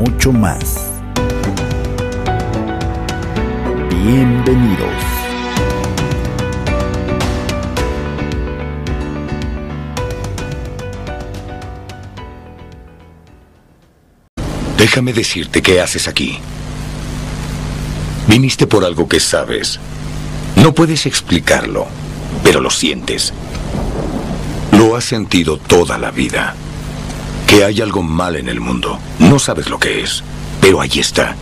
mucho más. Bienvenidos. Déjame decirte qué haces aquí. Viniste por algo que sabes. No puedes explicarlo, pero lo sientes. Lo has sentido toda la vida. Que hay algo mal en el mundo. No sabes lo que es, pero ahí está,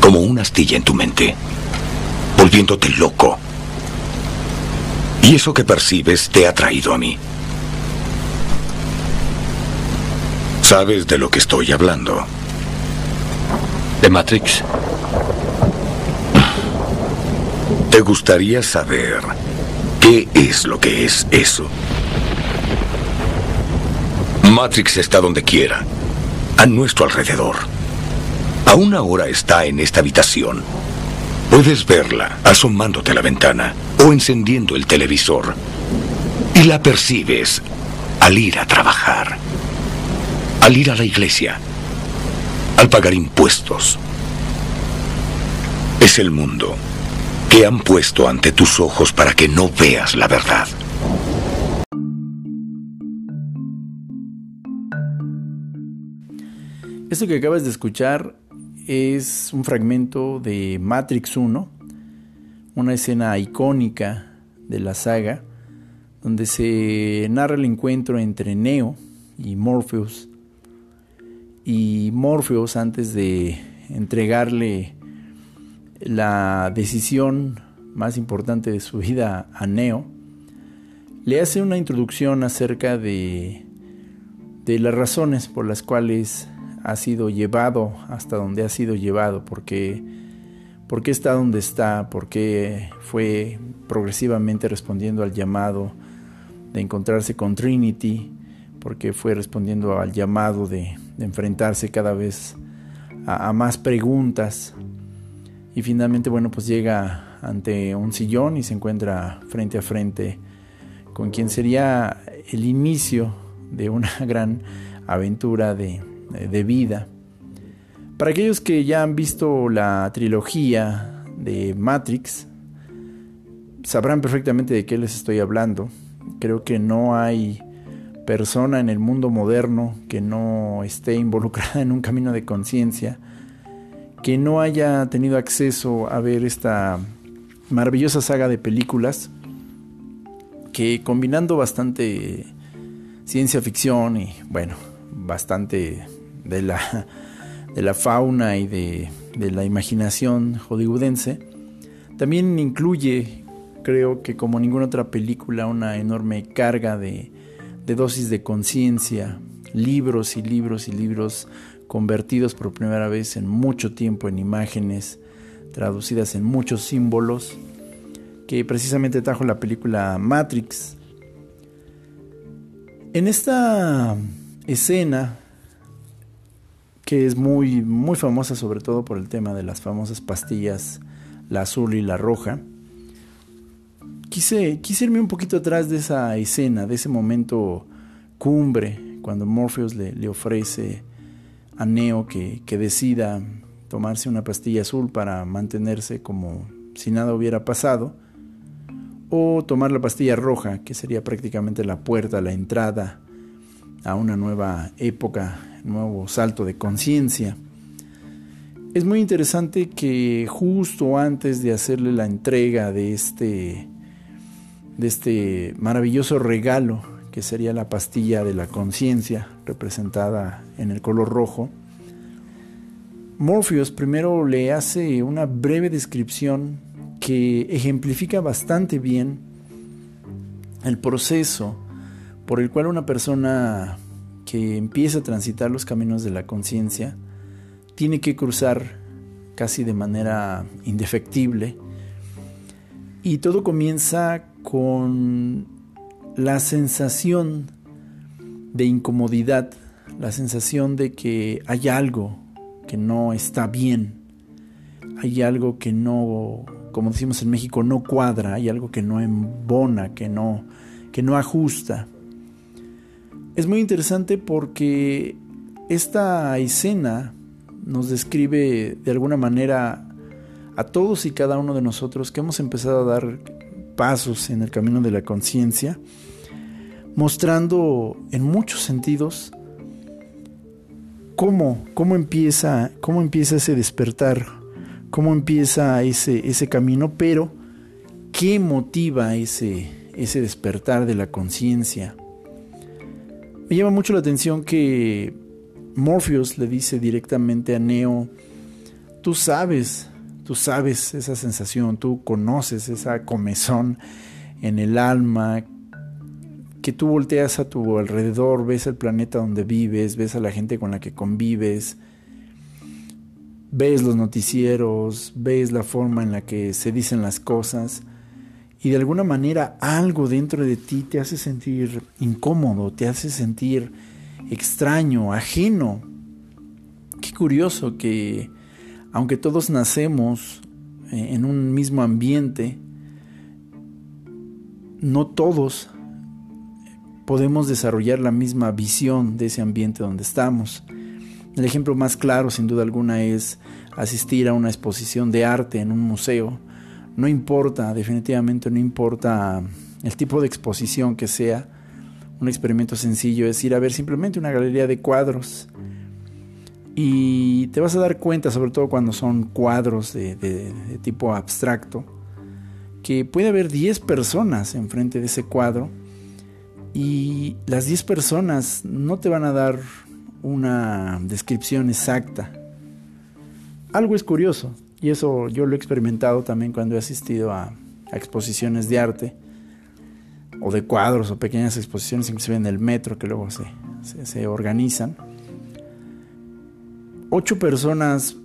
como una astilla en tu mente, volviéndote loco. Y eso que percibes te ha traído a mí. ¿Sabes de lo que estoy hablando? ¿De Matrix? ¿Te gustaría saber qué es lo que es eso? Matrix está donde quiera, a nuestro alrededor. Aún ahora está en esta habitación. Puedes verla asomándote a la ventana o encendiendo el televisor. Y la percibes al ir a trabajar, al ir a la iglesia, al pagar impuestos. Es el mundo que han puesto ante tus ojos para que no veas la verdad. Esto que acabas de escuchar es un fragmento de Matrix 1, una escena icónica de la saga, donde se narra el encuentro entre Neo y Morpheus. Y Morpheus, antes de entregarle la decisión más importante de su vida a Neo, le hace una introducción acerca de, de las razones por las cuales ha sido llevado hasta donde ha sido llevado, porque, porque está donde está, porque fue progresivamente respondiendo al llamado de encontrarse con Trinity, porque fue respondiendo al llamado de, enfrentarse cada vez a, a, más preguntas. Y finalmente, bueno, pues llega ante un sillón y se encuentra frente a frente con quien sería el inicio de una gran aventura de, de vida. Para aquellos que ya han visto la trilogía de Matrix, sabrán perfectamente de qué les estoy hablando. Creo que no hay persona en el mundo moderno que no esté involucrada en un camino de conciencia, que no haya tenido acceso a ver esta maravillosa saga de películas que combinando bastante ciencia ficción y bueno, bastante de la, de la fauna y de, de la imaginación hollywoodense, también incluye, creo que como ninguna otra película, una enorme carga de, de dosis de conciencia, libros y libros y libros convertidos por primera vez en mucho tiempo en imágenes, traducidas en muchos símbolos, que precisamente trajo la película Matrix. En esta escena que es muy, muy famosa sobre todo por el tema de las famosas pastillas, la azul y la roja. Quise, quise irme un poquito atrás de esa escena, de ese momento cumbre, cuando Morpheus le, le ofrece a Neo que, que decida tomarse una pastilla azul para mantenerse como si nada hubiera pasado, o tomar la pastilla roja, que sería prácticamente la puerta, la entrada a una nueva época nuevo salto de conciencia. Es muy interesante que justo antes de hacerle la entrega de este, de este maravilloso regalo que sería la pastilla de la conciencia representada en el color rojo, Morpheus primero le hace una breve descripción que ejemplifica bastante bien el proceso por el cual una persona que empieza a transitar los caminos de la conciencia tiene que cruzar casi de manera indefectible. Y todo comienza con la sensación de incomodidad, la sensación de que hay algo que no está bien, hay algo que no, como decimos en México, no cuadra, hay algo que no embona, que no, que no ajusta. Es muy interesante porque esta escena nos describe de alguna manera a todos y cada uno de nosotros que hemos empezado a dar pasos en el camino de la conciencia, mostrando en muchos sentidos cómo, cómo, empieza, cómo empieza ese despertar, cómo empieza ese, ese camino, pero qué motiva ese, ese despertar de la conciencia. Me llama mucho la atención que Morpheus le dice directamente a Neo, tú sabes Tú sabes esa sensación, tú conoces esa comezón en el alma, que tú volteas a tu alrededor, ves el planeta donde vives, ves a la gente con la que convives, ves los noticieros, ves la forma en la que se dicen las cosas y de alguna manera algo dentro de ti te hace sentir incómodo, te hace sentir extraño, ajeno. Qué curioso que aunque todos nacemos eh, en un mismo ambiente, no todos podemos desarrollar la misma visión de ese ambiente donde estamos. El ejemplo más claro, sin duda alguna, es asistir a una exposición de arte en un museo. No importa, definitivamente no importa el tipo de exposición que sea, un experimento sencillo es ir a ver simplemente una galería de cuadros y te vas a dar cuenta, sobre todo cuando son cuadros de, tipo abstracto, que puede haber 10 personas enfrente de ese cuadro y las 10 personas no te van a dar una descripción exacta. Algo es curioso y eso yo lo he experimentado también cuando he asistido a, exposiciones de arte o de cuadros o pequeñas exposiciones inclusive en el metro que luego se organizan ocho personas,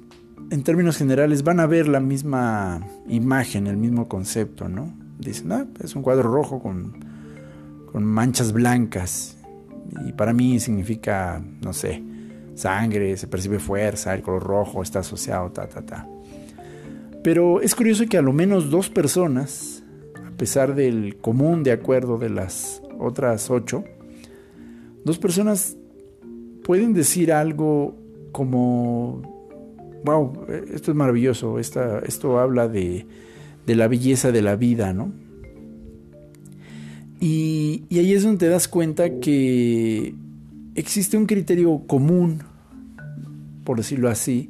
en términos generales, van a ver la misma imagen, el mismo concepto, ¿no? Dicen, ah, es un cuadro rojo con, con manchas blancas. Y para mí significa, no sé, sangre, se percibe fuerza, el color rojo está asociado, ta, ta, ta. Pero es curioso que a lo menos dos personas, a pesar del común de acuerdo de las otras ocho, dos personas pueden decir algo como, wow, esto es maravilloso, esto habla de, la belleza de la vida, ¿no? Y, y, ahí es donde te das cuenta que existe un criterio común, por decirlo así,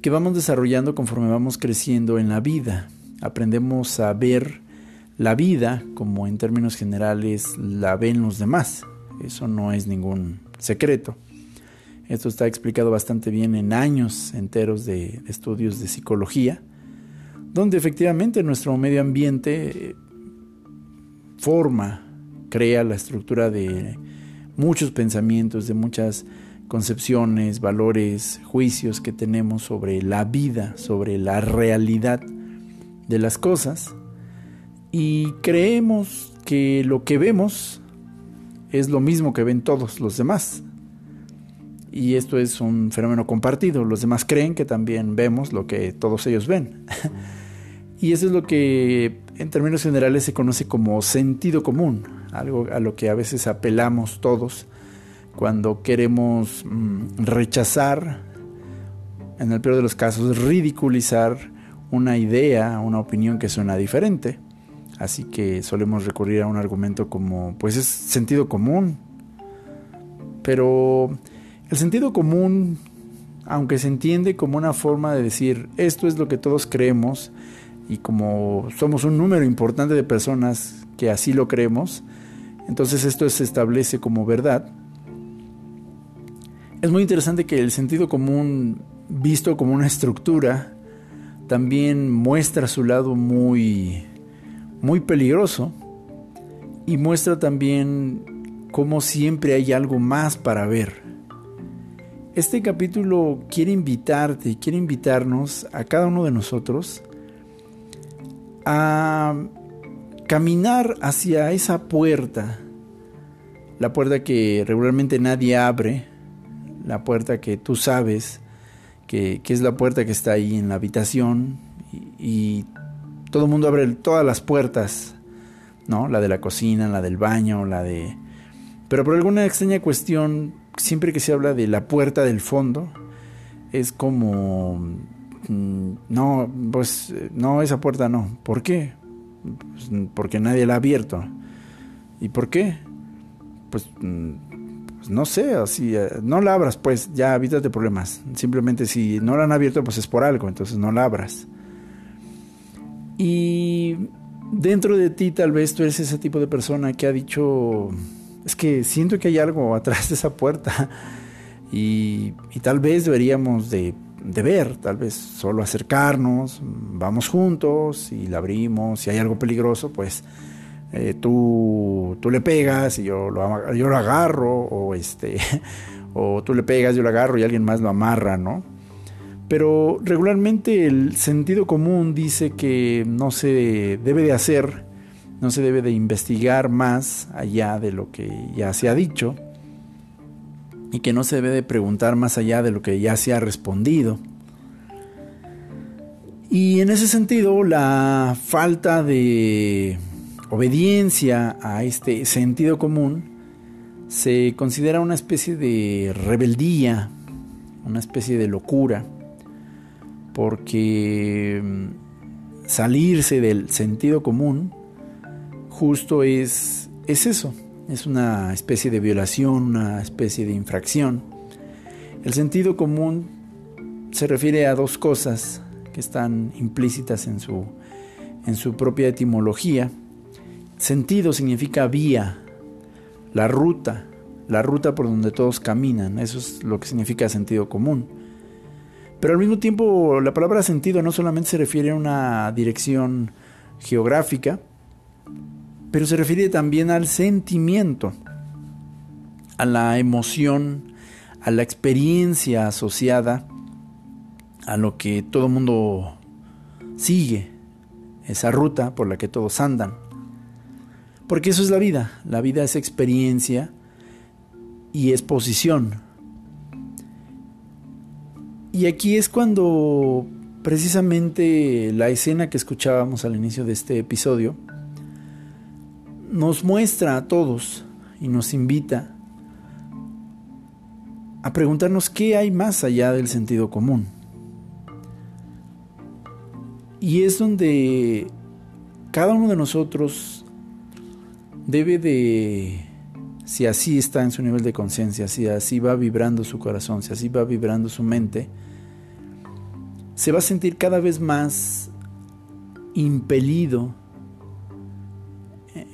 que vamos desarrollando conforme vamos creciendo en la vida. Aprendemos a ver la vida como en términos generales la ven los demás. Eso no es ningún secreto. Esto está explicado bastante bien en años enteros de, estudios de psicología, donde efectivamente nuestro medio ambiente forma, crea la estructura de muchos pensamientos, de muchas concepciones, valores, juicios que tenemos sobre la vida, sobre la realidad de las cosas. Y creemos que lo que vemos es lo mismo que ven todos los demás y esto es un fenómeno compartido. Los demás creen que también vemos lo que todos ellos ven. y eso es lo que en términos generales se conoce como sentido común, algo a lo que a veces apelamos todos cuando queremos mm, rechazar, en el peor de los casos, ridiculizar una idea, una opinión que suena diferente. Así que solemos recurrir a un argumento como, pues es sentido común. Pero el sentido común, aunque se entiende como una forma de decir esto es lo que todos creemos y como somos un número importante de personas que así lo creemos, entonces esto se establece como verdad. Es muy interesante que el sentido común, visto como una estructura, también muestra su lado muy, muy peligroso y muestra también cómo siempre hay algo más para ver. Este capítulo quiere invitarte, quiere invitarnos a cada uno de nosotros a caminar hacia esa puerta, la puerta que regularmente nadie abre, la puerta que tú sabes que, es la puerta que está ahí en la habitación y, todo el mundo abre todas las puertas, ¿no? La de la cocina, la del baño, la de... Pero por alguna extraña cuestión, siempre que se habla de la puerta del fondo, es como... Mm, no, pues no, esa puerta no. ¿Por qué? Pues, porque nadie la ha abierto. ¿Y por qué? Pues, mm, pues no sé, así, eh, no la abras, pues ya evítate problemas. Simplemente si no la han abierto, pues es por algo, entonces no la abras. Y dentro de ti tal vez tú eres ese tipo de persona que ha dicho, es que siento que hay algo atrás de esa puerta y, tal vez deberíamos de de ver, tal vez solo acercarnos, vamos juntos y la abrimos, si hay algo peligroso, pues eh, tú, tú le pegas y yo lo, yo lo agarro, o, este, o tú le pegas, yo lo agarro y alguien más lo amarra, ¿no? Pero regularmente el sentido común dice que no se debe de hacer, no se debe de investigar más allá de lo que ya se ha dicho, y que no se debe de preguntar más allá de lo que ya se ha respondido. Y en ese sentido, la falta de obediencia a este sentido común se considera una especie de rebeldía, una especie de locura, porque mm, salirse del sentido común justo es, es eso, es una especie de violación, una especie de infracción. El sentido común se refiere a dos cosas que están implícitas en su, en su propia etimología. Sentido significa vía, la ruta, la ruta por donde todos caminan, eso es lo que significa sentido común. Pero al mismo tiempo la palabra sentido no solamente se refiere a una dirección geográfica, pero se refiere también al sentimiento, a la emoción, a la experiencia asociada a lo que todo mundo sigue, esa ruta por la que todos andan. Porque eso es la vida, la vida es experiencia y es posición. Y aquí es cuando precisamente la escena que escuchábamos al inicio de este episodio, nos muestra a todos y nos invita a preguntarnos qué hay más allá del sentido común. Y es donde cada uno de nosotros debe de, si así está en su nivel de conciencia, si así va vibrando su corazón, si así va vibrando su mente, se va a sentir cada vez más impelido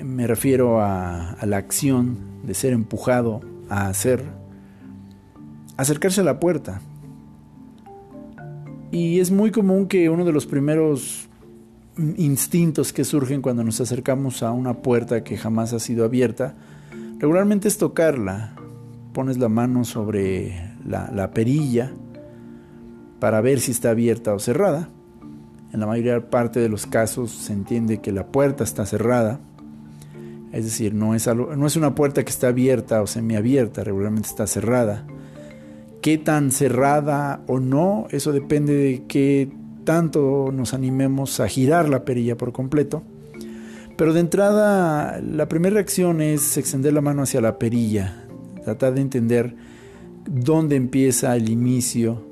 me refiero a, la acción de ser empujado a hacer, acercarse a la puerta. Y es muy común que uno de los primeros instintos que surgen cuando nos acercamos a una puerta que jamás ha sido abierta, regularmente es tocarla. Pones la mano sobre la, la perilla para ver si está abierta o cerrada. En la mayoría parte de los casos se entiende que la puerta está cerrada es decir, no es, no es una puerta que está abierta o semiabierta, regularmente está cerrada. ¿Qué tan cerrada o no? Eso depende de qué tanto nos animemos a girar la perilla por completo. Pero de entrada, la primera reacción es extender la mano hacia la perilla, tratar de entender dónde empieza el inicio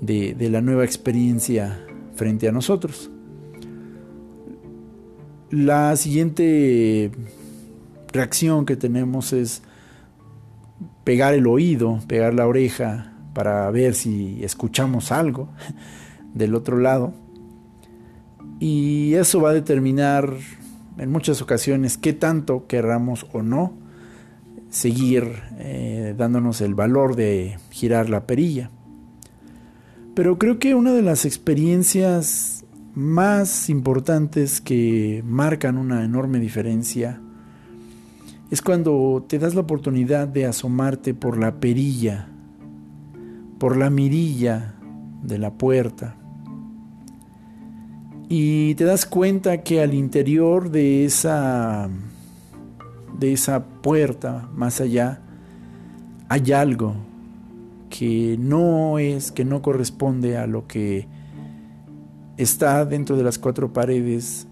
de, de la nueva experiencia frente a nosotros. La siguiente reacción que tenemos es pegar el oído, pegar la oreja para ver si escuchamos algo del otro lado. Y eso va a determinar en muchas ocasiones qué tanto querramos o no seguir eh, dándonos el valor de girar la perilla. Pero creo que una de las experiencias más importantes que marcan una enorme diferencia es cuando te das la oportunidad de asomarte por la perilla por la mirilla de la puerta. Y te das cuenta que al interior de esa de esa puerta más allá hay algo que no es, que no corresponde a lo que está dentro de las cuatro paredes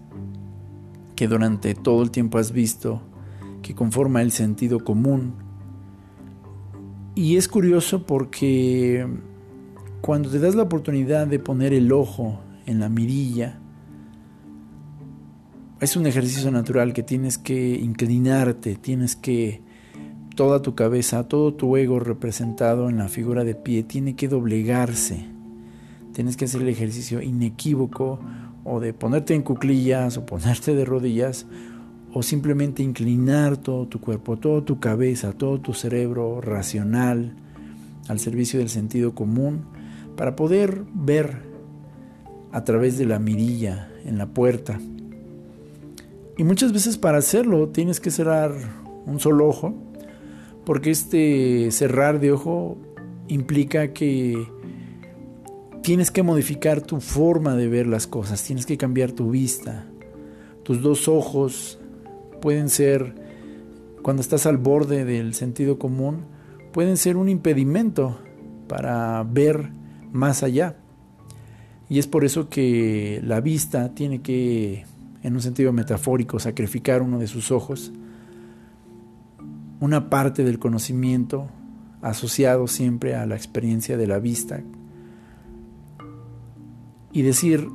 que durante todo el tiempo has visto, que conforma el sentido común. Y es curioso porque cuando te das la oportunidad de poner el ojo en la mirilla, es un ejercicio natural que tienes que inclinarte, tienes que toda tu cabeza, todo tu ego representado en la figura de pie tiene que doblegarse. Tienes que hacer el ejercicio inequívoco o de ponerte en cuclillas o ponerte de rodillas o simplemente inclinar todo tu cuerpo, toda tu cabeza, todo tu cerebro racional al servicio del sentido común para poder ver a través de la mirilla en la puerta. Y muchas veces para hacerlo tienes que cerrar un solo ojo porque este cerrar de ojo implica que tienes que modificar tu forma de ver las cosas, tienes que cambiar tu vista. Tus dos ojos pueden ser, cuando estás al borde del sentido común, pueden ser un impedimento para ver más allá. Y es por eso que la vista tiene que, en un sentido metafórico, sacrificar uno de sus ojos una parte del conocimiento asociado siempre a la experiencia de la vista y decir,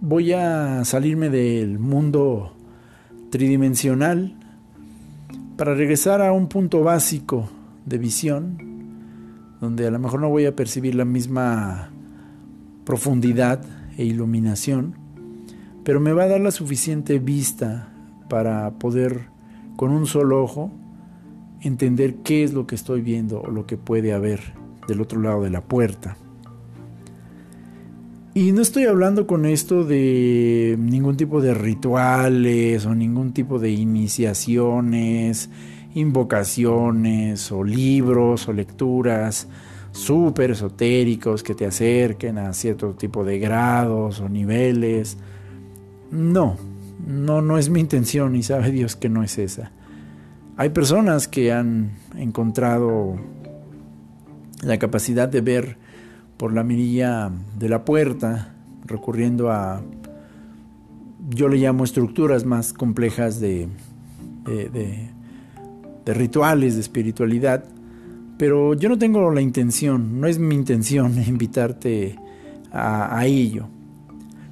voy a salirme del mundo tridimensional para regresar a un punto básico de visión, donde a lo mejor no voy a percibir la misma profundidad e iluminación, pero me va a dar la suficiente vista para poder con un solo ojo entender qué es lo que estoy viendo o lo que puede haber del otro lado de la puerta. Y no estoy hablando con esto de ningún tipo de rituales o ningún tipo de iniciaciones, invocaciones o libros o lecturas súper esotéricos que te acerquen a cierto tipo de grados o niveles. No, no, no es mi intención y sabe Dios que no es esa. Hay personas que han encontrado la capacidad de ver por la mirilla de la puerta, recurriendo a, yo le llamo estructuras más complejas de, rituales, de espiritualidad, pero yo no tengo la intención, no es mi intención invitarte a ello.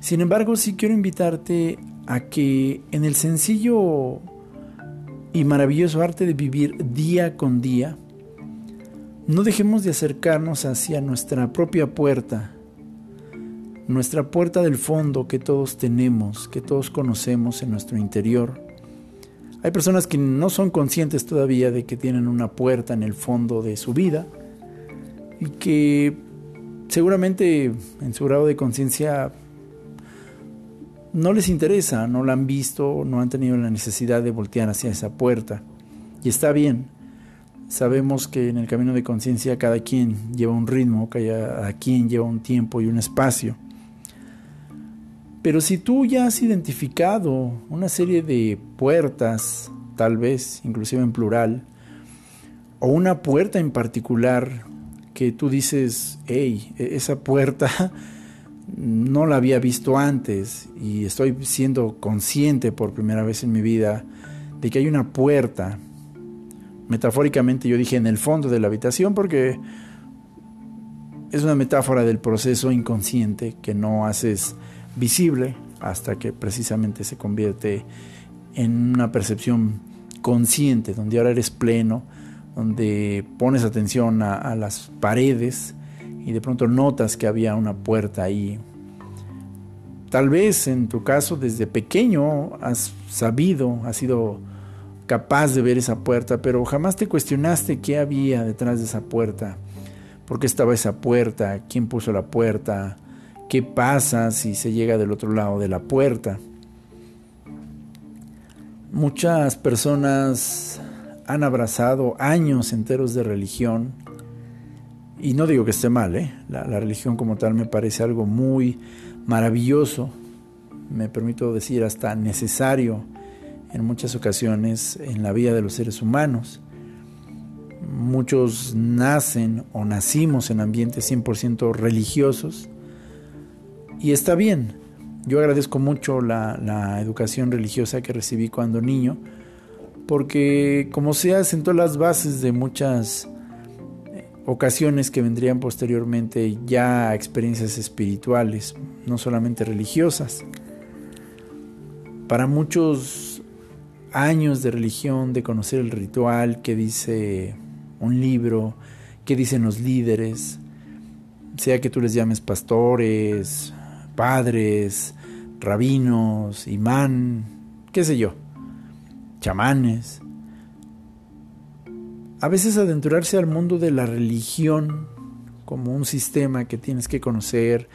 Sin embargo, sí quiero invitarte a que en el sencillo y maravilloso arte de vivir día con día, no dejemos de acercarnos hacia nuestra propia puerta, nuestra puerta del fondo que todos tenemos, que todos conocemos en nuestro interior. Hay personas que no son conscientes todavía de que tienen una puerta en el fondo de su vida y que seguramente en su grado de conciencia no les interesa, no la han visto, no han tenido la necesidad de voltear hacia esa puerta. Y está bien. Sabemos que en el camino de conciencia cada quien lleva un ritmo, cada quien lleva un tiempo y un espacio. Pero si tú ya has identificado una serie de puertas, tal vez, inclusive en plural, o una puerta en particular que tú dices, hey, e-, esa puerta no la había visto antes y estoy siendo consciente por primera vez en mi vida de que hay una puerta. Metafóricamente yo dije en el fondo de la habitación porque es una metáfora del proceso inconsciente que no haces visible hasta que precisamente se convierte en una percepción consciente, donde ahora eres pleno, donde pones atención a, a las paredes, y de pronto notas que había una puerta ahí. Tal vez en tu caso desde pequeño has sabido, has sido capaz de ver esa puerta, pero jamás te cuestionaste qué había detrás de esa puerta, por qué estaba esa puerta, quién puso la puerta, qué pasa si se llega del otro lado de la puerta. Muchas personas han abrazado años enteros de religión Y no digo que esté mal, ¿eh? la, religión como tal me parece algo muy maravilloso, me permito decir hasta necesario en muchas ocasiones en la vida de los seres humanos. Muchos nacen o nacimos en ambientes 100% religiosos y está bien. Yo agradezco mucho la, la, educación religiosa que recibí cuando niño porque como sea sentó las bases de muchas ocasiones que vendrían posteriormente ya experiencias espirituales, no solamente religiosas. Para muchos años de religión, de conocer el ritual que dice un libro, que dicen los líderes, sea que tú les llames pastores, padres, rabinos, imán, qué sé yo, chamanes, a veces adentrarse al mundo de la religión como un sistema que tienes que conocer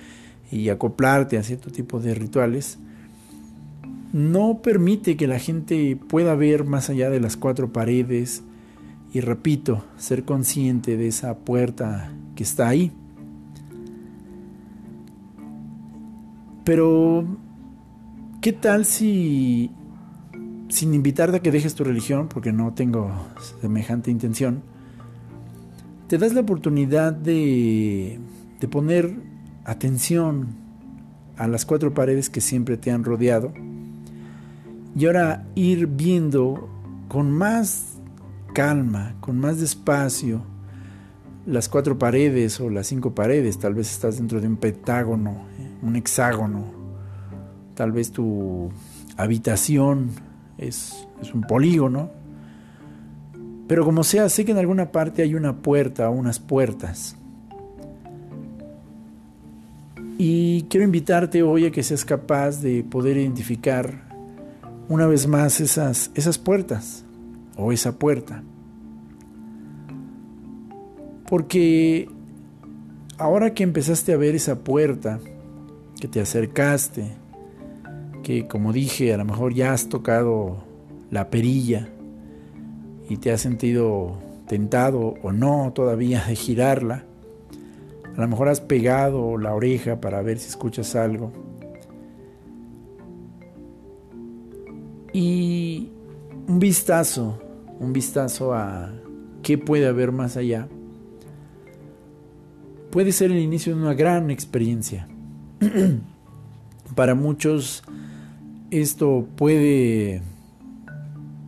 y acoplarte a cierto tipo de rituales, no permite que la gente pueda ver más allá de las cuatro paredes y, repito, ser consciente de esa puerta que está ahí. Pero, ¿qué tal si sin invitarte a que dejes tu religión, porque no tengo semejante intención, te das la oportunidad de, de poner atención a las cuatro paredes que siempre te han rodeado y ahora ir viendo con más calma, con más despacio, las cuatro paredes o las cinco paredes, tal vez estás dentro de un pentágono, un hexágono, tal vez tu habitación es, un polígono. Pero como sea, sé que en alguna parte hay una puerta o unas puertas. Y quiero invitarte hoy a que seas capaz de poder identificar una vez más esas, esas puertas o esa puerta. Porque ahora que empezaste a ver esa puerta, que te acercaste, que como dije, a lo mejor ya has tocado la perilla y te has sentido tentado o no todavía de girarla. A lo mejor has pegado la oreja para ver si escuchas algo. Y un vistazo, un vistazo a qué puede haber más allá, puede ser el inicio de una gran experiencia. Para muchos esto puede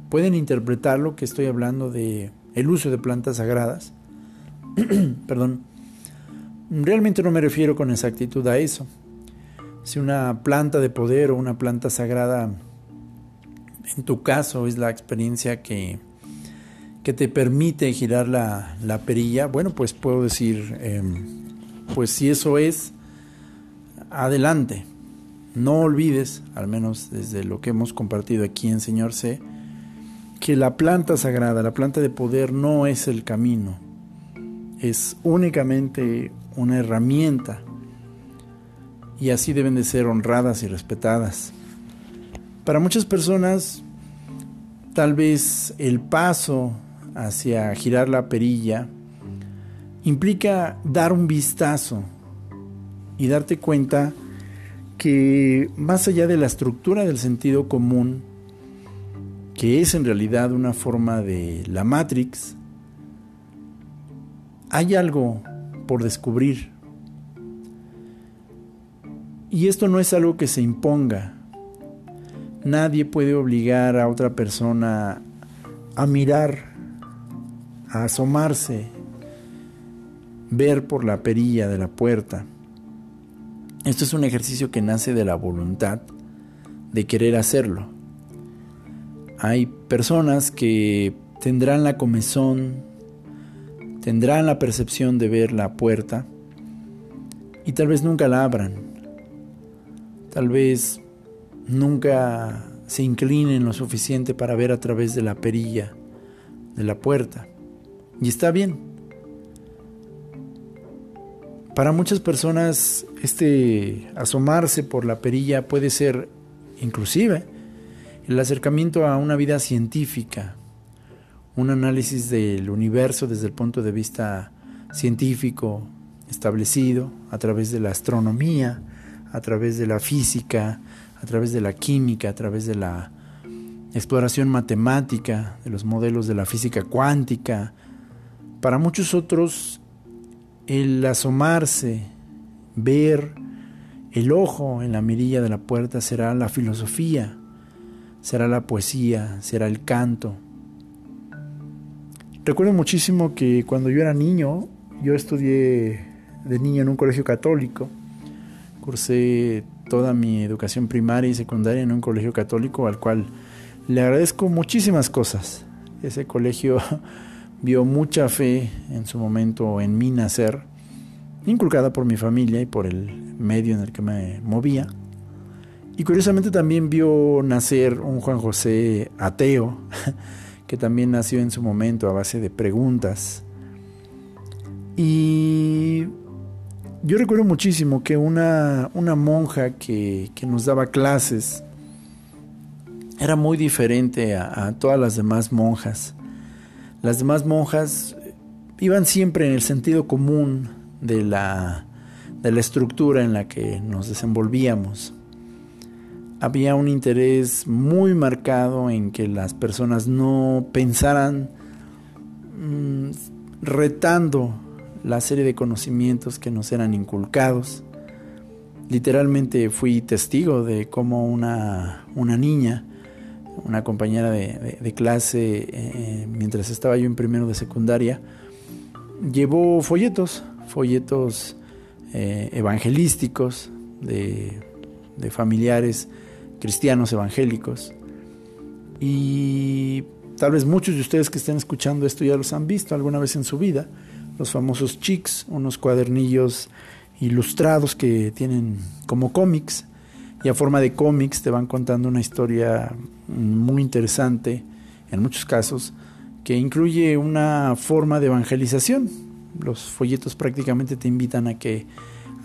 pueden interpretarlo que estoy hablando de el uso de plantas sagradas. Perdón. Realmente no me refiero con exactitud a eso. Si una planta de poder o una planta sagrada en tu caso es la experiencia que, que te permite girar la, la perilla, bueno, pues puedo decir, em, pues si eso es, adelante. No olvides, al menos desde lo que hemos compartido aquí en Señor C, que la planta sagrada, la planta de poder no es el camino, es únicamente una herramienta y así deben de ser honradas y respetadas. Para muchas personas, tal vez el paso hacia girar la perilla implica dar un vistazo y darte cuenta que más allá de la estructura del sentido común, que es en realidad una forma de la Matrix, hay algo por descubrir. Y esto no es algo que se imponga. Nadie puede obligar a otra persona a mirar, a asomarse, ver por la perilla de la puerta. Esto es un ejercicio que nace de la voluntad de querer hacerlo. Hay personas que tendrán la comezón, tendrán la percepción de ver la puerta y tal vez nunca la abran. Tal vez nunca se inclinen lo suficiente para ver a través de la perilla de la puerta. Y está bien. Para muchas personas este asomarse por la perilla puede ser inclusive el acercamiento a una vida científica, un análisis del universo desde el punto de vista científico establecido, a través de la astronomía, a través de la física, a través de la química, a través de la exploración matemática, de los modelos de la física cuántica. Para muchos otros, el asomarse, ver el ojo en la mirilla de la puerta será la filosofía, será la poesía, será el canto. Recuerdo muchísimo que cuando yo era niño, yo estudié de niño en un colegio católico, cursé toda mi educación primaria y secundaria en un colegio católico al cual le agradezco muchísimas cosas. Ese colegio vio mucha fe en su momento en mi nacer, inculcada por mi familia y por el medio en el que me movía. Y curiosamente también vio nacer un Juan José ateo, que también nació en su momento a base de preguntas. Y yo recuerdo muchísimo que una, una monja que, que, nos daba clases era muy diferente a, a, todas las demás monjas. Las demás monjas iban siempre en el sentido común de la, de la estructura en la que nos desenvolvíamos. Había un interés muy marcado en que las personas no pensaran mmm, retando la serie de conocimientos que nos eran inculcados. Literalmente fui testigo de cómo una, una niña, una compañera de, clase, eh, mientras estaba yo en primero de secundaria, llevó folletos, folletos eh, evangelísticos de, de familiares cristianos evangélicos. Y tal vez muchos de ustedes que estén escuchando esto ya los han visto alguna vez en su vida los famosos Chicks, unos cuadernillos ilustrados que tienen como cómics y a forma de cómics te van contando una historia muy interesante en muchos casos que incluye una forma de evangelización. Los folletos prácticamente te invitan a que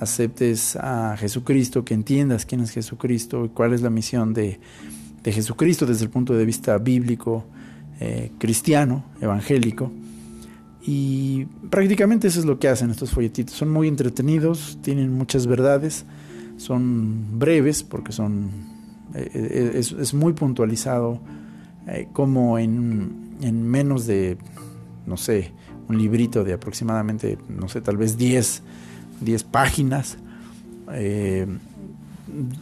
aceptes a Jesucristo, que entiendas quién es Jesucristo y cuál es la misión de, de Jesucristo desde el punto de vista bíblico, eh, cristiano, evangélico. Y prácticamente eso es lo que hacen estos folletitos. Son muy entretenidos, tienen muchas verdades, son breves porque son eh, es, es, muy puntualizado, eh, como en, en, menos de, no sé, un librito de aproximadamente, no sé, tal vez 10, 10 páginas. Eh,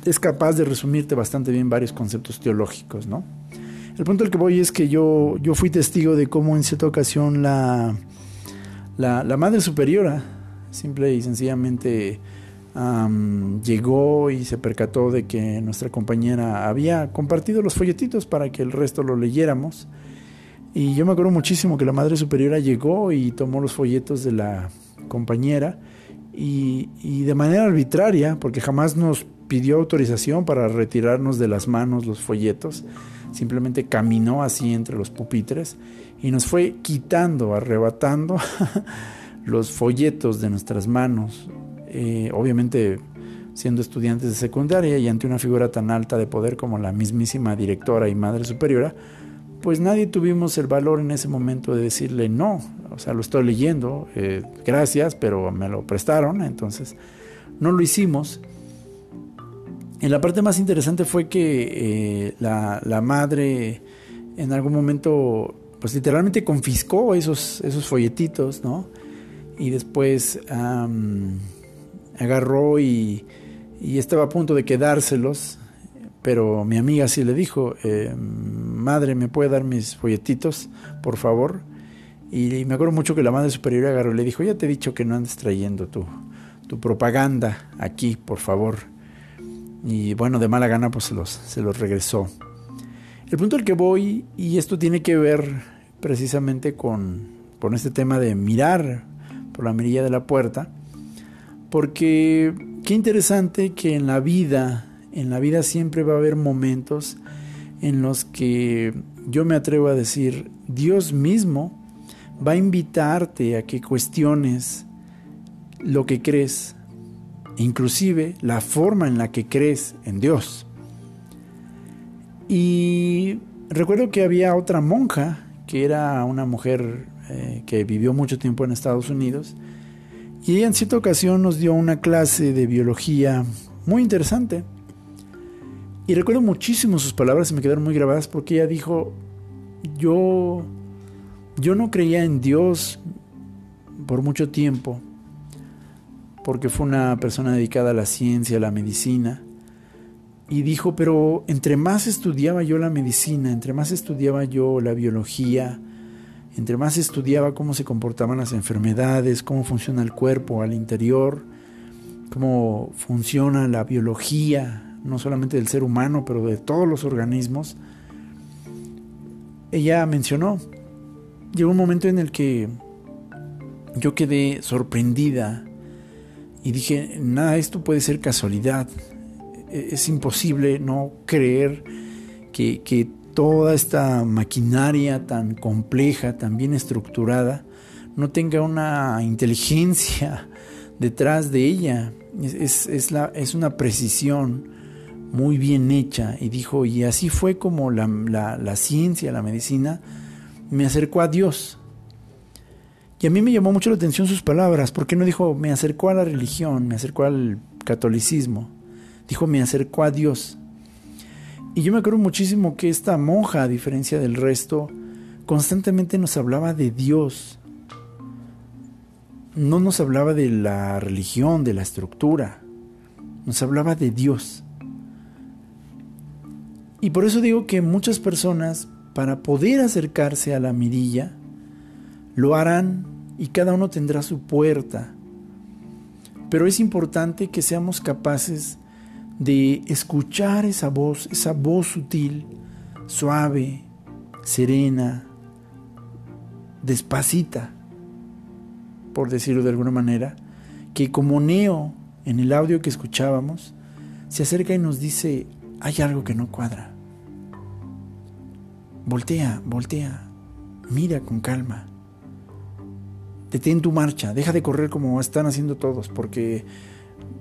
es capaz de resumirte bastante bien varios conceptos teológicos, ¿no? El punto al que voy es que yo, yo fui testigo de cómo en cierta ocasión la, la Madre Superiora simple y sencillamente llegó y se percató de que nuestra compañera había compartido los folletitos para que el resto lo leyéramos. Y yo me acuerdo muchísimo que la Madre Superiora llegó y tomó los folletos de la compañera y de manera arbitraria, porque jamás nos pidió autorización para retirarnos de las manos los folletos, simplemente caminó así entre los pupitres y nos fue quitando, arrebatando los folletos de nuestras manos, eh, obviamente siendo estudiantes de secundaria y ante una figura tan alta de poder como la mismísima directora y madre superiora, pues nadie tuvimos el valor en ese momento de decirle no, o sea, lo estoy leyendo, eh, gracias, pero me lo prestaron, entonces no lo hicimos. Y la parte más interesante fue que eh, la, la madre en algún momento pues literalmente confiscó esos, esos folletitos, ¿no? Y después agarró y, estaba a punto de quedárselos, pero mi amiga sí le dijo, eh, madre, ¿me puede dar mis folletitos, por favor? Y me acuerdo mucho que la madre superior agarró y le dijo, ya te he dicho que no andes trayendo tu, tu propaganda aquí, por favor. Y bueno, de mala gana pues se los, se los regresó. El punto al que voy, y esto tiene que ver precisamente con, con este tema de mirar por la mirilla de la puerta, porque qué interesante que en la vida, en la vida siempre va a haber momentos en los que yo me atrevo a decir, Dios mismo va a invitarte a que cuestiones lo que crees, inclusive la forma en la que crees en Dios. Y recuerdo que había otra monja que era una mujer eh, que vivió mucho tiempo en Estados Unidos. Y ella en cierta ocasión nos dio una clase de biología muy interesante. Y recuerdo muchísimo sus palabras y me quedaron muy grabadas porque ella dijo, yo, yo no creía en Dios por mucho tiempo, porque fue una persona dedicada a la ciencia, a la medicina. Y dijo, pero entre más estudiaba yo la medicina, entre más estudiaba yo la biología, entre más estudiaba cómo se comportaban las enfermedades, cómo funciona el cuerpo al interior, cómo funciona la biología, no solamente del ser humano, pero de todos los organismos, ella mencionó, llegó un momento en el que yo quedé sorprendida y dije, nada, esto puede ser casualidad, e-, es imposible no creer que, que toda esta maquinaria tan compleja, tan bien estructurada, no tenga una inteligencia detrás de ella. Es, es, la, es, una precisión muy bien hecha. Y dijo, y así fue como la, la, la ciencia, la medicina, me acercó a Dios. Y a mí me llamó mucho la atención sus palabras, porque no dijo, me acercó a la religión, me acercó al catolicismo. Dijo, me acercó a Dios. Y yo me acuerdo muchísimo que esta monja, a diferencia del resto, constantemente nos hablaba de Dios. No nos hablaba de la religión, de la estructura. Nos hablaba de Dios. Y por eso digo que muchas personas, para poder acercarse a la mirilla, lo harán y cada uno tendrá su puerta. Pero es importante que seamos capaces de escuchar esa voz, esa voz sutil, suave, serena, despacita, por decirlo de alguna manera, que como Neo en el audio que escuchábamos, se acerca y nos dice, hay algo que no cuadra. Voltea, voltea, mira con calma. Detén tu marcha, deja de correr como están haciendo todos, porque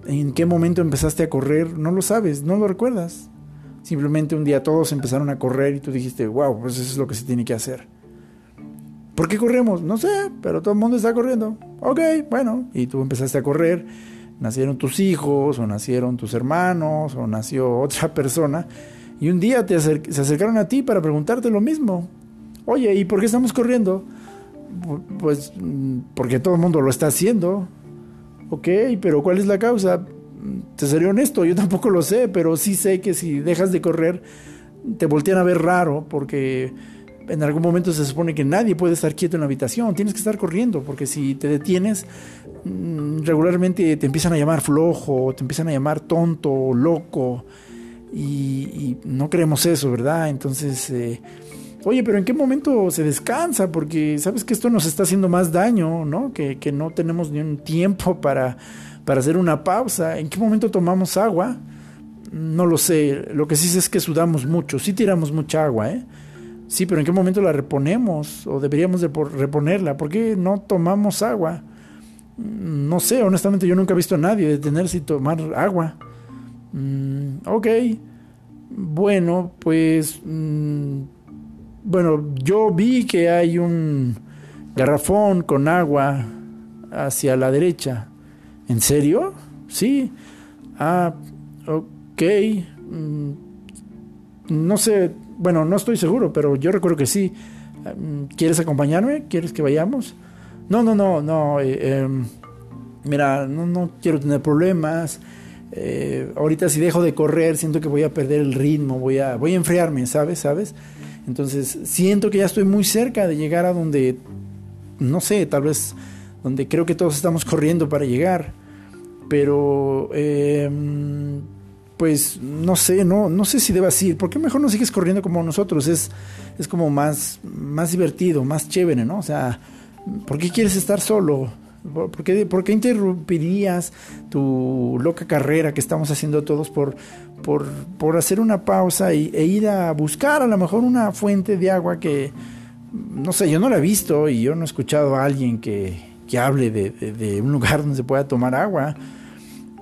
¿En qué momento empezaste a correr? No lo sabes, no lo recuerdas. Simplemente un día todos empezaron a correr y tú dijiste, wow, pues eso es lo que se tiene que hacer. ¿Por qué corremos? No sé, pero todo el mundo está corriendo. Ok, bueno, y tú empezaste a correr, nacieron tus hijos, o nacieron tus hermanos, o nació otra persona, y un día se acercaron a ti para preguntarte lo mismo. Oye, ¿y por qué estamos corriendo? Pues mm, porque todo el mundo lo está haciendo. Ok, pero ¿cuál es la causa? Te seré honesto, yo tampoco lo sé, pero sí sé que si dejas de correr, te voltean a ver raro, porque en algún momento se supone que nadie puede estar quieto en la habitación, tienes que estar corriendo, porque si te detienes, mm, regularmente te empiezan a llamar flojo, te empiezan a llamar tonto, loco, y, no queremos eso, ¿verdad? Entonces... Eh, Oye, pero ¿en qué momento se descansa? Porque sabes que esto nos está haciendo más daño, ¿no? Que, no tenemos ni un tiempo para, para hacer una pausa. ¿En qué momento tomamos agua? No lo sé. Lo que sí sé es que sudamos mucho. Sí tiramos mucha agua, ¿eh? Sí, pero ¿en qué momento la reponemos? O deberíamos de reponerla. ¿Por qué no tomamos agua? No sé, honestamente yo nunca he visto a nadie detenerse y tomar agua. Mm, ok. Bueno, pues... Mm, bueno, yo vi que hay un garrafón con agua hacia la derecha. ¿En serio? Sí. Ah, ok. Mm, no sé, bueno, no estoy seguro, pero yo recuerdo que sí. Mm, ¿Quieres acompañarme? ¿Quieres que vayamos? No, no, no, no. Eh, em, mira, no, no quiero tener problemas. Eh, ahorita si dejo de correr, siento que voy a perder el ritmo, voy a, voy a enfriarme, ¿sabes? ¿Sabes? Entonces siento que ya estoy muy cerca de llegar a donde, no sé, tal vez donde creo que todos estamos corriendo para llegar. Pero, em, pues, no sé, no, no sé si debas ir. ¿Por qué mejor no sigues corriendo como nosotros? Es, es como más, más divertido, más chévere, ¿no? O sea, ¿por qué quieres estar solo? ¿Por qué, ¿Por qué, interrumpirías tu loca carrera que estamos haciendo todos por, por, por hacer una pausa y, e ir a buscar a lo mejor una fuente de agua que, no sé, yo no la he visto y yo no he escuchado a alguien que, que hable de, de, un lugar donde se pueda tomar agua,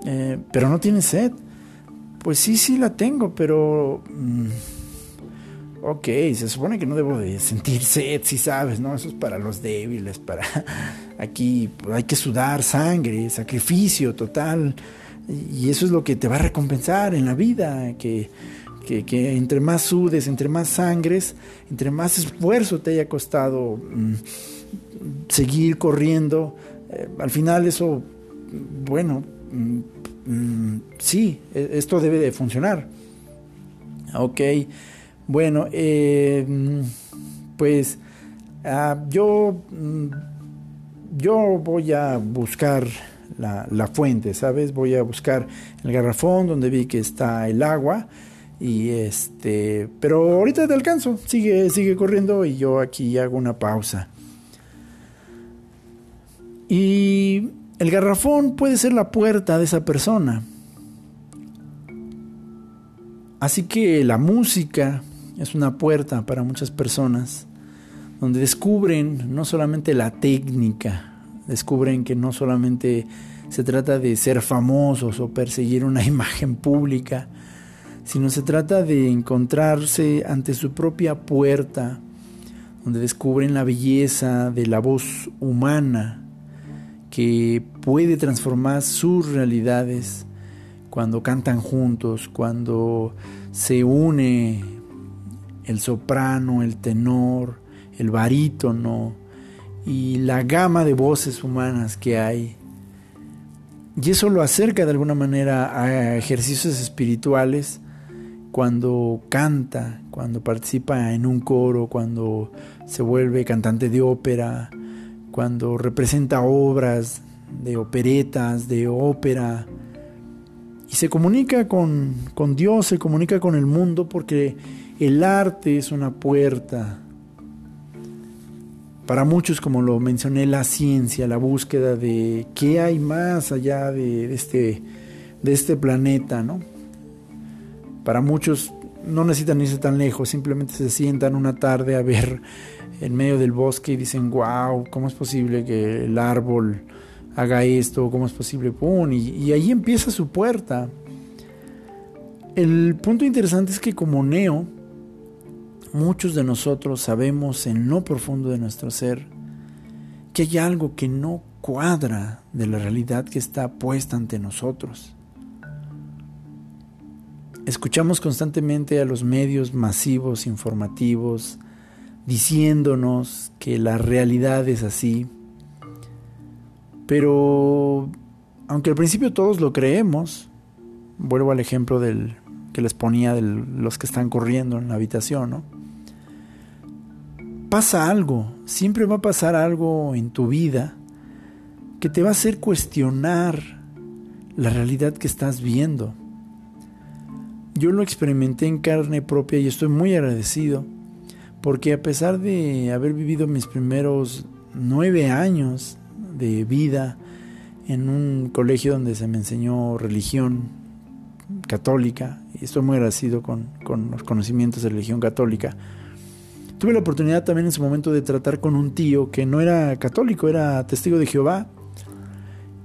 eh, pero no tiene sed. Pues sí, sí la tengo, pero... Mm, ok, se supone que no debo de sentir sed, si sabes, ¿no? Eso es para los débiles, para aquí pues, hay que sudar sangre, sacrificio total. Y eso es lo que te va a recompensar en la vida, que, que, entre más sudes, entre más sangres, entre más esfuerzo te haya costado mm, seguir corriendo, eh, al final eso, bueno, mm, mm, sí, e, esto debe de funcionar. Ok, bueno, eh, pues ah, yo, yo voy a buscar la, fuente, ¿sabes? Voy a buscar el garrafón donde vi que está el agua. Y este, pero ahorita te alcanzo, sigue, sigue corriendo y yo aquí hago una pausa. Y el garrafón puede ser la puerta de esa persona. Así que la música es una puerta para muchas personas, donde descubren no solamente la técnica, descubren que no solamente se trata de ser famosos o perseguir una imagen pública, sino se trata de encontrarse ante su propia puerta, donde descubren la belleza de la voz humana que puede transformar sus realidades cuando cantan juntos, cuando se une el soprano, el tenor, el barítono, y la gama de voces humanas que hay. Y eso lo acerca de alguna manera a ejercicios espirituales cuando canta, cuando participa en un coro, cuando se vuelve cantante de ópera, cuando representa obras de operetas, de ópera, y se comunica con, con Dios, se comunica con el mundo porque el arte es una puerta para muchos, como lo mencioné, la ciencia, la búsqueda de qué hay más allá de, este, de este planeta, ¿no? Para muchos no necesitan irse tan lejos, simplemente se sientan una tarde a ver en medio del bosque y dicen, wow, ¿cómo es posible que el árbol haga esto? ¿Cómo es posible? ¡Pum! Y, y ahí empieza su puerta. El punto interesante es que como Neo, Muchos de nosotros sabemos en lo profundo de nuestro ser que hay algo que no cuadra de la realidad que está puesta ante nosotros. Escuchamos constantemente a los medios masivos informativos diciéndonos que la realidad es así, pero aunque al principio todos lo creemos, vuelvo al ejemplo del que les ponía de los que están corriendo en la habitación, ¿no? pasa algo, siempre va a pasar algo en tu vida que te va a hacer cuestionar la realidad que estás viendo. Yo lo experimenté en carne propia y estoy muy agradecido porque a pesar de haber vivido mis primeros nueve años de vida en un colegio donde se me enseñó religión católica, y estoy muy agradecido con, con los conocimientos de religión católica, Tuve la oportunidad también en su momento de tratar con un tío que no era católico, era testigo de Jehová.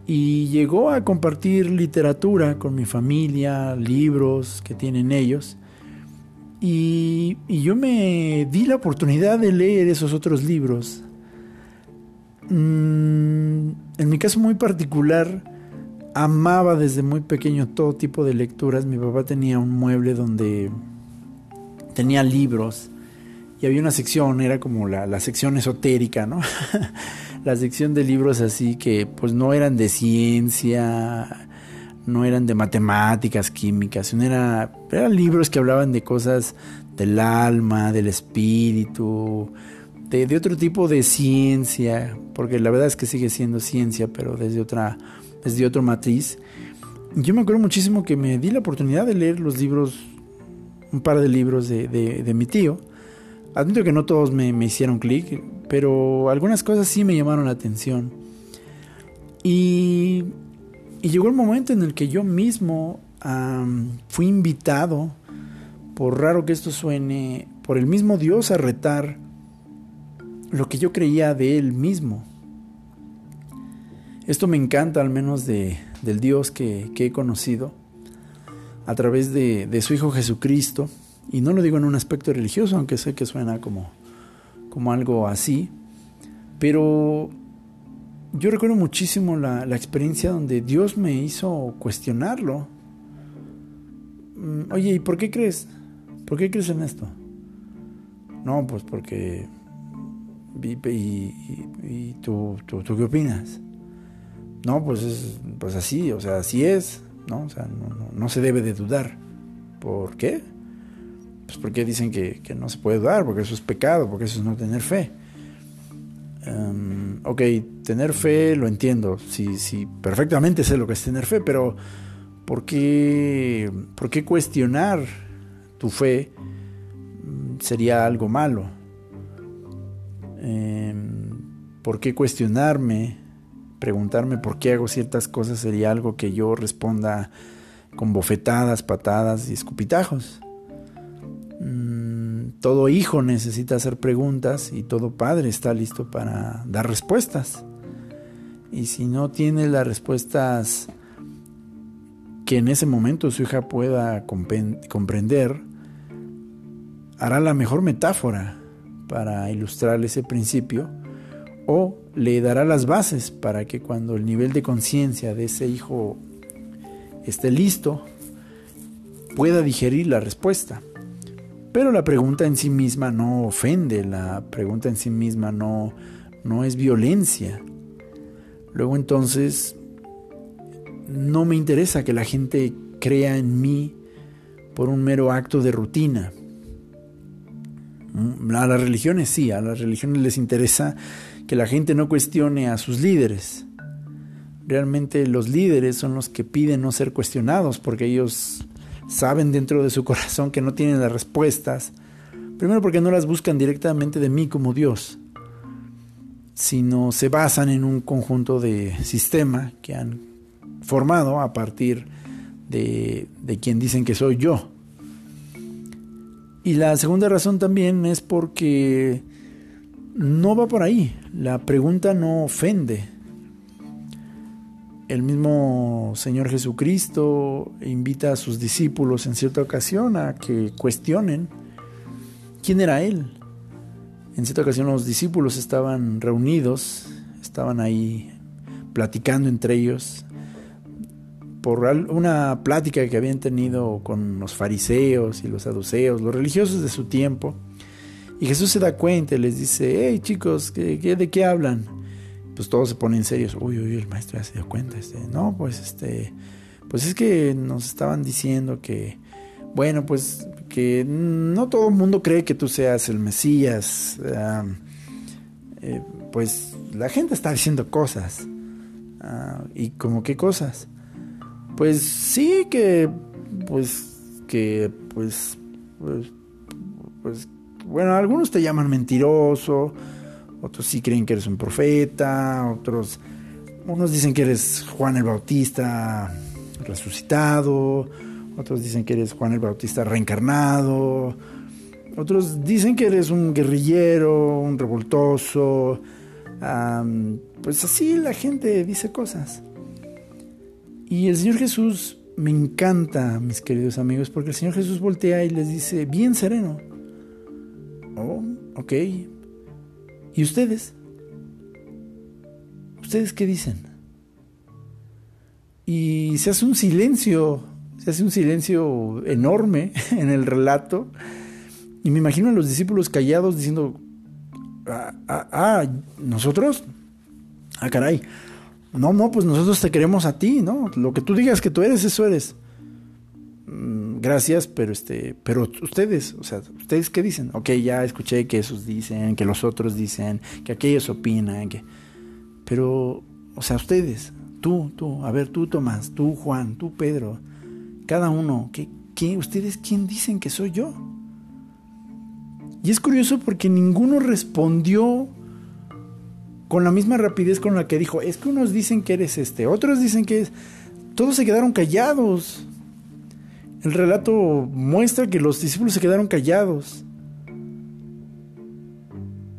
Y llegó a compartir literatura con mi familia, libros que tienen ellos. Y, yo me di la oportunidad de leer esos otros libros. Mm, en mi caso muy particular, amaba desde muy pequeño todo tipo de lecturas. Mi papá tenía un mueble donde tenía libros y había una sección, era como la, sección esotérica, ¿no? la sección de libros así que pues no eran de ciencia, no eran de matemáticas, químicas, era, eran libros que hablaban de cosas del alma, del espíritu, de, de, otro tipo de ciencia, porque la verdad es que sigue siendo ciencia, pero desde otra, desde otro matriz. Yo me acuerdo muchísimo que me di la oportunidad de leer los libros, un par de libros de, de mi tío, Admito que no todos me, hicieron clic, pero algunas cosas sí me llamaron la atención. Y, llegó el momento en el que yo mismo fui invitado, por raro que esto suene, por el mismo Dios a retar lo que yo creía de Él mismo. Esto me encanta al menos de, del Dios que, he conocido a través de, de su Hijo Jesucristo Y no lo digo en un aspecto religioso, aunque sé que suena como, como algo así, pero yo recuerdo muchísimo la, la experiencia donde Dios me hizo cuestionarlo. Mm, oye, ¿y por qué crees? ¿Por qué crees en esto? No, pues porque... ¿Y, tú, tú, qué opinas? No, pues es pues así, o sea, así es, ¿no? O sea, no, se debe de dudar. ¿Por qué? Pues porque dicen que, no se puede dudar, porque eso es pecado, porque eso es no tener fe. Um, ok, tener fe lo entiendo, sí, sí, perfectamente sé lo que es tener fe, pero ¿por qué, ¿por qué cuestionar tu fe sería algo malo? Em, ¿Por qué cuestionarme, preguntarme por qué hago ciertas cosas sería algo que yo responda con bofetadas, patadas y escupitajos? Mm, todo hijo necesita hacer preguntas y todo padre está listo para dar respuestas. Y si no tiene las respuestas que en ese momento su hija pueda comprender, hará la mejor metáfora para ilustrar ese principio o le dará las bases para que cuando el nivel de conciencia de ese hijo esté listo, pueda digerir la respuesta. Pero la pregunta en sí misma no ofende, la pregunta en sí misma no, no es violencia. Luego entonces, no me interesa que la gente crea en mí por un mero acto de rutina. Mm, a las religiones sí, a las religiones les interesa que la gente no cuestione a sus líderes. Realmente los líderes son los que piden no ser cuestionados porque ellos saben dentro de su corazón que no tienen las respuestas. Primero porque no las buscan directamente de mí como Dios, sino se basan en un conjunto de sistema que han formado a partir de, de quien dicen que soy yo. Y la segunda razón también es porque no va por ahí. La pregunta no ofende. El mismo Señor Jesucristo invita a sus discípulos en cierta ocasión a que cuestionen quién era Él. En cierta ocasión los discípulos estaban reunidos, estaban ahí platicando entre ellos por una plática que habían tenido con los fariseos y los saduceos, los religiosos de su tiempo. Y Jesús se da cuenta y les dice, hey chicos, ¿de qué hablan? Pues todos se ponen serios. Uy, uy, el maestro ya se dio cuenta. Este, no, pues este, pues es que nos estaban diciendo que, bueno, pues que no todo el mundo cree que tú seas el Mesías. Eh, pues la gente está diciendo cosas. Ah, ¿Y como qué cosas? Pues sí que, pues, que, pues, pues, pues, bueno, algunos te llaman mentiroso, otros sí creen que eres un profeta, otros, unos dicen que eres Juan el Bautista resucitado, otros dicen que eres Juan el Bautista reencarnado, otros dicen que eres un guerrillero, un revoltoso, pues así la gente dice cosas. Y el Señor Jesús me encanta, mis queridos amigos, porque el Señor Jesús voltea y les dice, bien sereno. Oh, ok. ¿Y ustedes? ¿Ustedes qué dicen? Y se hace un silencio, se hace un silencio enorme en el relato. Y me imagino a los discípulos callados diciendo, ah, ah, ah ¿nosotros? Ah, caray. No, no, pues nosotros te queremos a ti, ¿no? Lo que tú digas que tú eres, eso eres. Mm, gracias, pero este, pero ustedes, o sea, ustedes qué dicen? Ok, ya escuché que esos dicen, que los otros dicen, que aquellos opinan, que, pero, o sea, ustedes, tú, tú, a ver, tú Tomás, tú Juan, tú Pedro, cada uno, ¿qué, qué, ustedes quién dicen que soy yo? Y es curioso porque ninguno respondió con la misma rapidez con la que dijo, es que unos dicen que eres este, otros dicen que es... Todos se quedaron callados. El relato muestra que los discípulos se quedaron callados.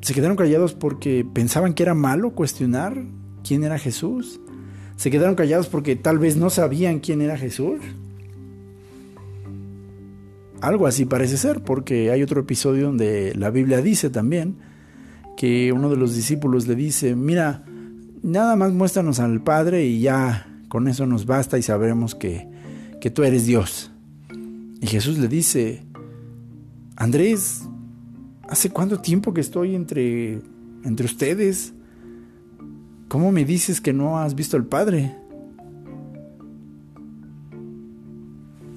Se quedaron callados porque pensaban que era malo cuestionar quién era Jesús. Se quedaron callados porque tal vez no sabían quién era Jesús. algo así parece ser, porque hay otro episodio donde la Biblia dice también que uno de los discípulos le dice, mira, nada más muéstranos al Padre y ya con eso nos basta y sabremos que, que tú eres Dios. Y Jesús le dice, Andrés, ¿hace cuánto tiempo que estoy entre, entre ustedes? ¿Cómo me dices que no has visto al Padre?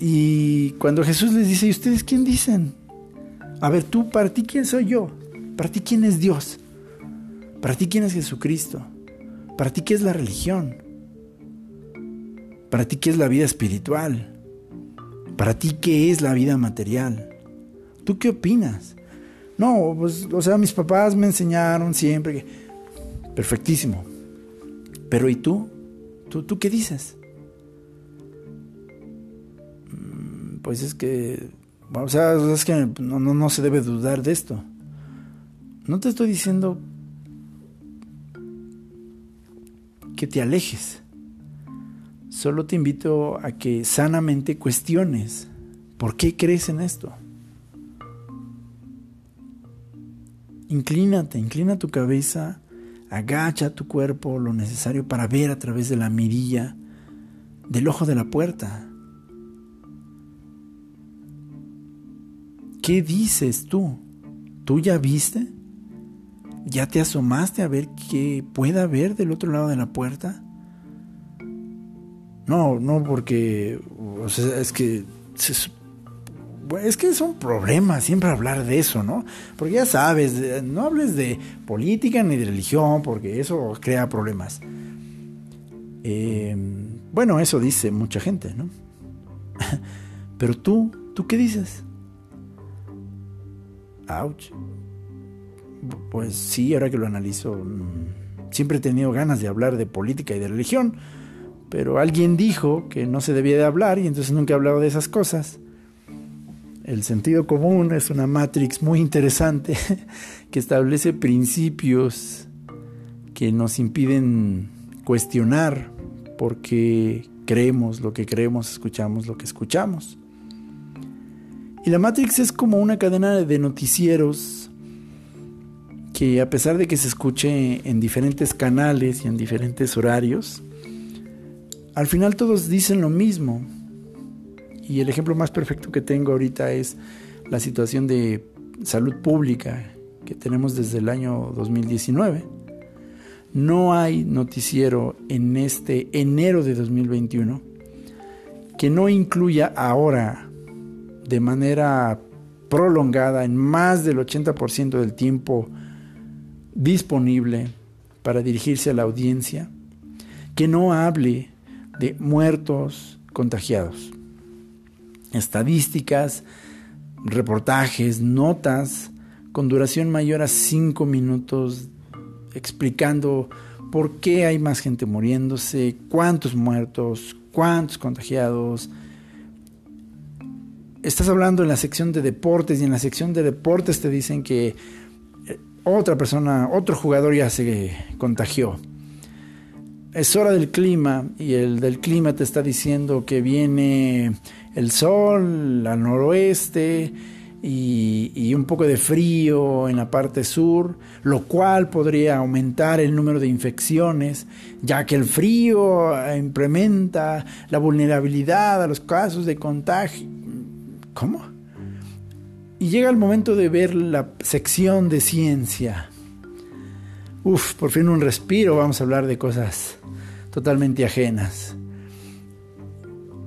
Y cuando Jesús les dice, ¿y ustedes quién dicen? A ver, tú, para ti, ¿quién soy yo? Para ti, ¿quién es Dios? Para ti, ¿quién es Jesucristo? Para ti, ¿qué es la religión? Para ti, ¿qué es la vida espiritual? Para ti, ¿qué es la vida material? ¿Tú qué opinas? No, pues, o sea, mis papás me enseñaron siempre que... Perfectísimo. Pero ¿y tú? ¿Tú, tú qué dices? pues es que, o sea, es que no, no, no se debe dudar de esto. No te estoy diciendo que te alejes. Solo te invito a que sanamente cuestiones por qué crees en esto. Inclínate, inclina tu cabeza, agacha tu cuerpo lo necesario para ver a través de la mirilla del ojo de la puerta. ¿Qué dices tú? ¿Tú ya viste? ¿Ya te asomaste a ver qué pueda haber del otro lado de la puerta? No, no, porque es que es que es un problema siempre hablar de eso, ¿no? Porque ya sabes, no hables de política ni de religión, porque eso crea problemas. Em, bueno, eso dice mucha gente, ¿no? Pero tú, ¿tú qué dices? Ouch. Pues sí, ahora que lo analizo, mm, siempre he tenido ganas de hablar de política y de religión, pero alguien dijo que no se debía de hablar y entonces nunca he hablado de esas cosas. El sentido común es una matrix muy interesante que establece principios que nos impiden cuestionar porque creemos lo que creemos, escuchamos lo que escuchamos. Y la Matrix es como una cadena de noticieros que a pesar de que se escuche en diferentes canales y en diferentes horarios, al final todos dicen lo mismo. Y el ejemplo más perfecto que tengo ahorita es la situación de salud pública que tenemos desde el año 2019. No hay noticiero en este enero de 2021 que no incluya ahora de manera prolongada en más del 80% del tiempo disponible para dirigirse a la audiencia, que no hable de muertos contagiados. Estadísticas, reportajes, notas con duración mayor a cinco minutos explicando por qué hay más gente muriéndose, cuántos muertos, cuántos contagiados, estás hablando en la sección de deportes y en la sección de deportes te dicen que eh, otra persona, otro jugador ya se contagió. Es hora del clima y el del clima te está diciendo que viene el sol al noroeste y, un poco de frío en la parte sur, lo cual podría aumentar el número de infecciones, ya que el frío implementa la vulnerabilidad a los casos de contagio. ¿Cómo? Y llega el momento de ver la sección de ciencia. Uf, por fin un respiro, vamos a hablar de cosas totalmente ajenas.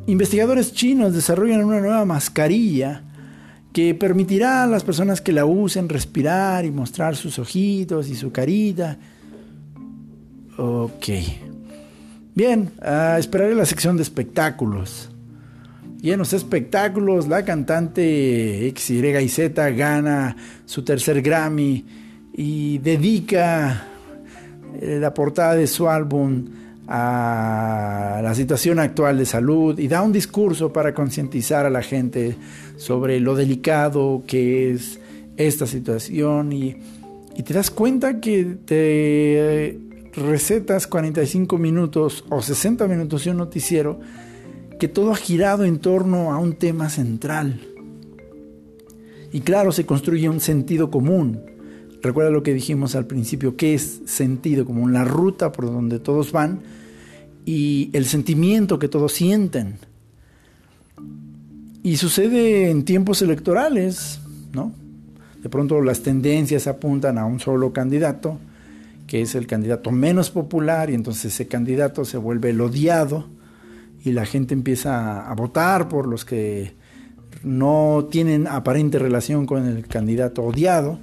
Investigadores chinos desarrollan una nueva mascarilla que permitirá a las personas que la usen respirar y mostrar sus ojitos y su carita. Ok. Bien, a esperar en la sección de espectáculos. Y en los espectáculos, la cantante X, Y Z gana su tercer Grammy y dedica eh, la portada de su álbum a la situación actual de salud y da un discurso para concientizar a la gente sobre lo delicado que es esta situación y, y te das cuenta que te recetas 45 minutos o 60 minutos de un noticiero que todo ha girado en torno a un tema central. Y claro, se construye un sentido común. Recuerda lo que dijimos al principio, ¿qué es sentido común? La ruta por donde todos van y el sentimiento que todos sienten. Y sucede en tiempos electorales, ¿no? De pronto las tendencias apuntan a un solo candidato, que es el candidato menos popular, y entonces ese candidato se vuelve el odiado y la gente empieza a votar por los que no tienen aparente relación con el candidato odiado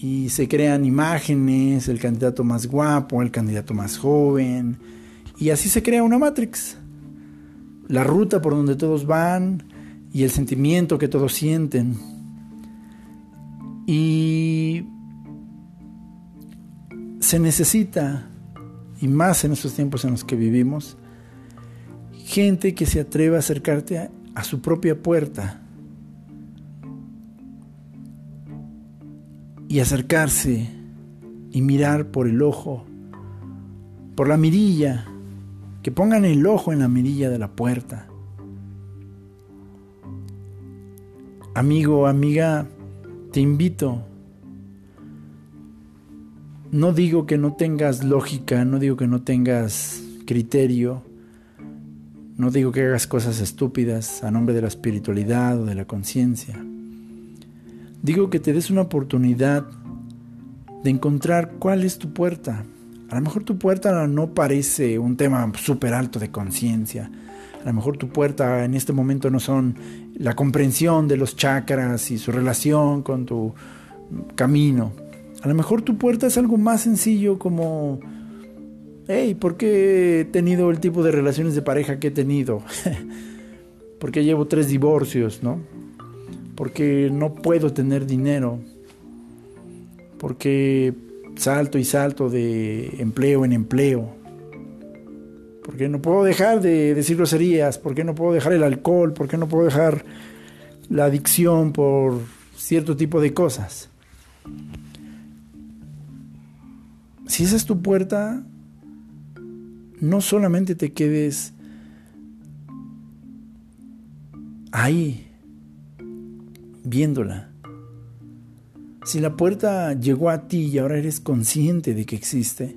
y se crean imágenes, el candidato más guapo, el candidato más joven, y así se crea una Matrix. La ruta por donde todos van y el sentimiento que todos sienten. Y se necesita, y más en estos tiempos en los que vivimos, gente que se atreva a acercarte a, a su propia puerta y acercarse y mirar por el ojo, por la mirilla, que pongan el ojo en la mirilla de la puerta. Amigo, amiga, te invito. No digo que no tengas lógica, no digo que no tengas criterio, no digo que hagas cosas estúpidas a nombre de la espiritualidad o de la conciencia. Digo que te des una oportunidad de encontrar cuál es tu puerta. A lo mejor tu puerta no parece un tema súper alto de conciencia. A lo mejor tu puerta en este momento no son la comprensión de los chakras y su relación con tu camino. A lo mejor tu puerta es algo más sencillo como hey, ¿por qué he tenido el tipo de relaciones de pareja que he tenido? porque llevo tres divorcios, ¿no? Porque no puedo tener dinero. Porque salto y salto de empleo en empleo. Porque no puedo dejar de decir groserías. Porque no puedo dejar el alcohol. Porque no puedo dejar la adicción por cierto tipo de cosas. Si esa es tu puerta, no solamente te quedes ahí viéndola. Si la puerta llegó a ti y ahora eres consciente de que existe,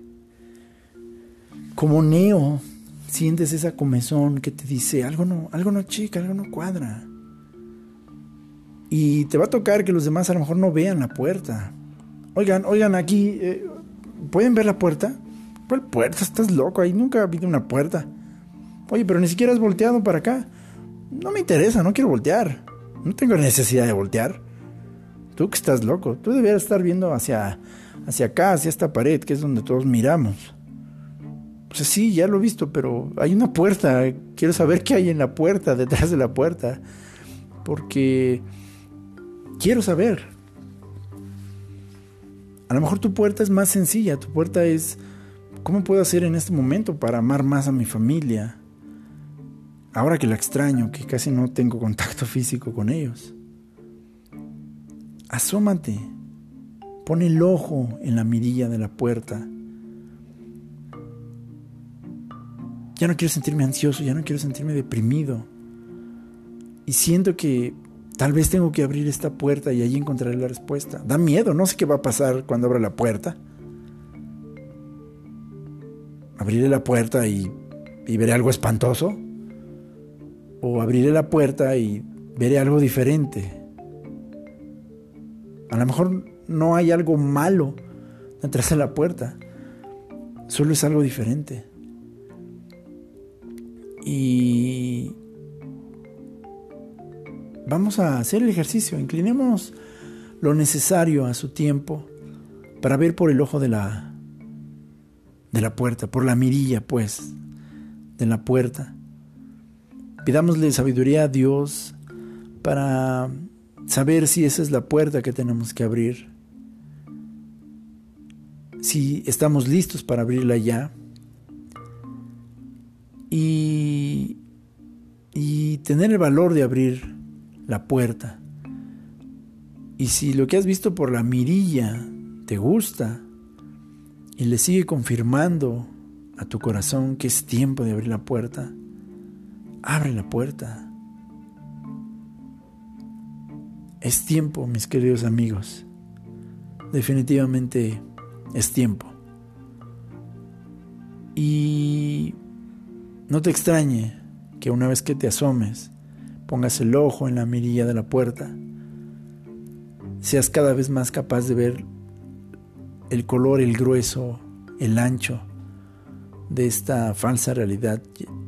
como Neo, sientes esa comezón que te dice algo no, algo no chica, algo no cuadra. Y te va a tocar que los demás a lo mejor no vean la puerta. Oigan, oigan, aquí, eh, ¿pueden ver la puerta? ¿Cuál puerta? Estás loco, ahí nunca ha habido una puerta. Oye, pero ni siquiera has volteado para acá. No me interesa, no quiero voltear. No tengo necesidad de voltear. Tú que estás loco, tú deberías estar viendo hacia, hacia acá, hacia esta pared, que es donde todos miramos. Pues sí, ya lo he visto, pero hay una puerta. Quiero saber qué hay en la puerta, detrás de la puerta. Porque quiero saber. A lo mejor tu puerta es más sencilla, tu puerta es ¿Cómo puedo hacer en este momento para amar más a mi familia? Ahora que la extraño, que casi no tengo contacto físico con ellos. Asómate, pon el ojo en la mirilla de la puerta. Ya no quiero sentirme ansioso, ya no quiero sentirme deprimido. Y siento que tal vez tengo que abrir esta puerta y allí encontraré la respuesta. Da miedo, no sé qué va a pasar cuando abra la puerta abriré la puerta y, veré algo espantoso. O abriré la puerta y veré algo diferente. A lo mejor no hay algo malo detrás de la puerta. Solo es algo diferente. Y vamos a hacer el ejercicio. Inclinemos lo necesario a su tiempo para ver por el ojo de la de la puerta, por la mirilla, pues, de la puerta. Pidámosle sabiduría a Dios para saber si esa es la puerta que tenemos que abrir, si estamos listos para abrirla ya y, y tener el valor de abrir la puerta. Y si lo que has visto por la mirilla te gusta, y le sigue confirmando a tu corazón que es tiempo de abrir la puerta, abre la puerta. Es tiempo, mis queridos amigos. Definitivamente es tiempo. Y no te extrañe que una vez que te asomes, pongas el ojo en la mirilla de la puerta, seas cada vez más capaz de ver el color, el grueso, el ancho de esta falsa realidad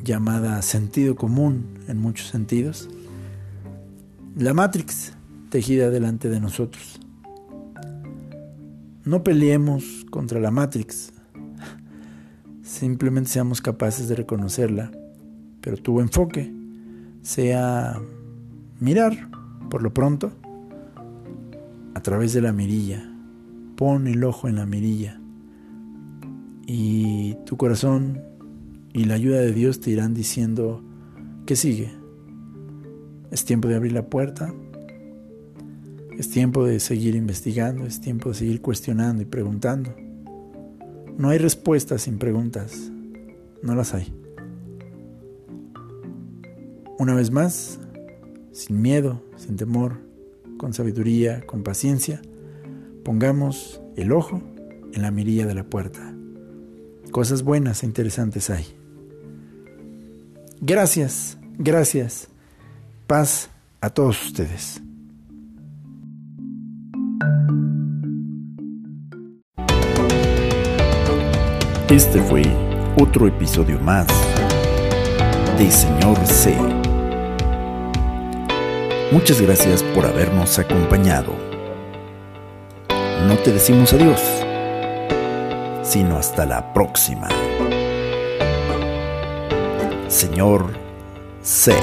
llamada sentido común en muchos sentidos. La Matrix tejida delante de nosotros. No peleemos contra la Matrix, simplemente seamos capaces de reconocerla, pero tu enfoque sea mirar, por lo pronto, a través de la mirilla. Pon el ojo en la mirilla y tu corazón y la ayuda de Dios te irán diciendo que sigue. Es tiempo de abrir la puerta, es tiempo de seguir investigando, es tiempo de seguir cuestionando y preguntando. No hay respuestas sin preguntas, no las hay. Una vez más, sin miedo, sin temor, con sabiduría, con paciencia, pongamos el ojo en la mirilla de la puerta. Cosas buenas e interesantes hay. Gracias, gracias. Paz a todos ustedes. Este fue otro episodio más de Señor C. Muchas gracias por habernos acompañado. No te decimos adiós, sino hasta la próxima. Señor C.